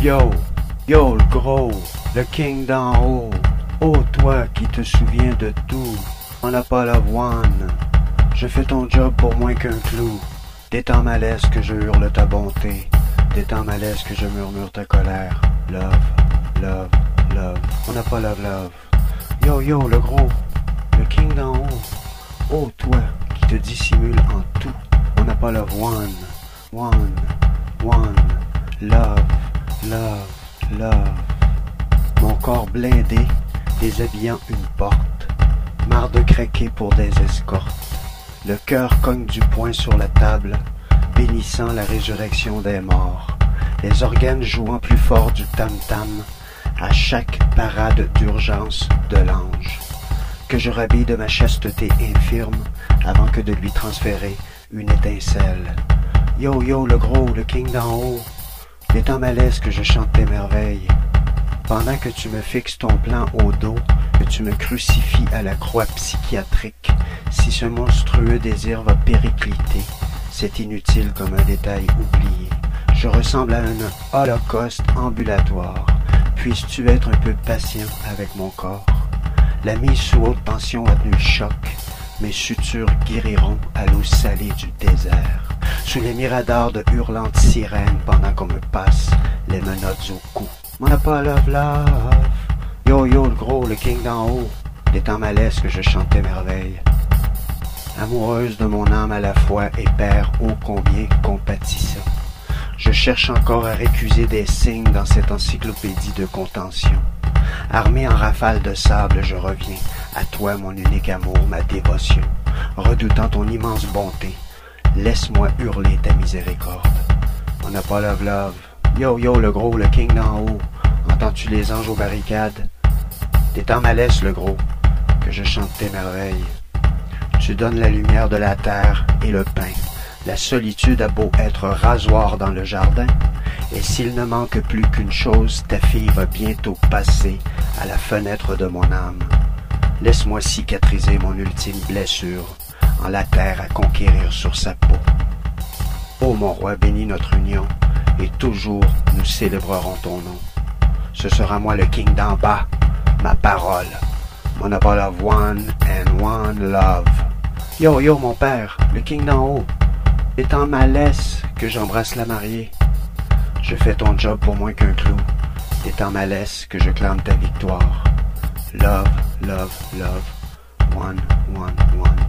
Yo, yo le gros, le king d'en haut. Oh toi qui te souviens de tout, on n'a pas la one. Je fais ton job pour moins qu'un clou. Détends ma laisse que je hurle ta bonté. Détends ma laisse que je murmure ta colère. Love, love, love. On n'a pas love, love. Yo yo le gros, le king d'en haut. Oh toi qui te dissimule en tout. On n'a pas love one, one, one. Love, love, love. Mon corps blindé, déshabillant une porte. Marre de craquer pour des escortes. Le cœur cogne du poing sur la table, bénissant la résurrection des morts. Les organes jouant plus fort du tam-tam à chaque parade d'urgence de l'ange. Que je rhabille de ma chasteté infirme avant que de lui transférer une étincelle. Yo yo le gros, le king d'en haut, Détends ma laisse que je chante tes merveilles. Pendant que tu me fixes ton plan au dos, que tu me crucifies à la croix psychiatrique, si ce monstrueux désir va péricliter, c'est inutile comme un détail oublié. Je ressemble à un holocauste ambulatoire. Puisses-tu être un peu patient avec mon corps? La mise sous haute tension a tenu choc. Mes sutures guériront à l'eau salée du désert. Sous les miradors de hurlantes sirènes pendant qu'on me passe les menottes au cou. Mon pas love love. Yo yo le gros, le king d'en haut. Détends ma laisse que je chantais merveille. Amoureuse de mon âme à la fois et père ô combien compatissant. Je cherche encore à récuser des signes dans cette encyclopédie de contention. Armé en rafale de sable, je reviens, à toi mon unique amour, ma dévotion, redoutant ton immense bonté. Laisse-moi hurler ta miséricorde. On n'a pas love love. Yo yo le gros, le king d'en haut. Entends-tu les anges aux barricades? Détends ma laisse, le gros, que je chante tes merveilles. Tu donnes la lumière de la terre et le pain. La solitude a beau être rasoir dans le jardin, et s'il ne manque plus qu'une chose, ta fille va bientôt passer à la fenêtre de mon âme. Laisse-moi cicatriser mon ultime blessure en la terre à conquérir sur sa peau. Ô mon roi, bénis notre union, et toujours nous célébrerons ton nom. Ce sera moi le king d'en bas, ma parole, mon of one and one love. Yo yo mon père, le king d'en haut, étant ma laisse que j'embrasse la mariée. Je fais ton job pour moins qu'un clou, étant ma laisse que je clame ta victoire. Love, love, love, one, one, one.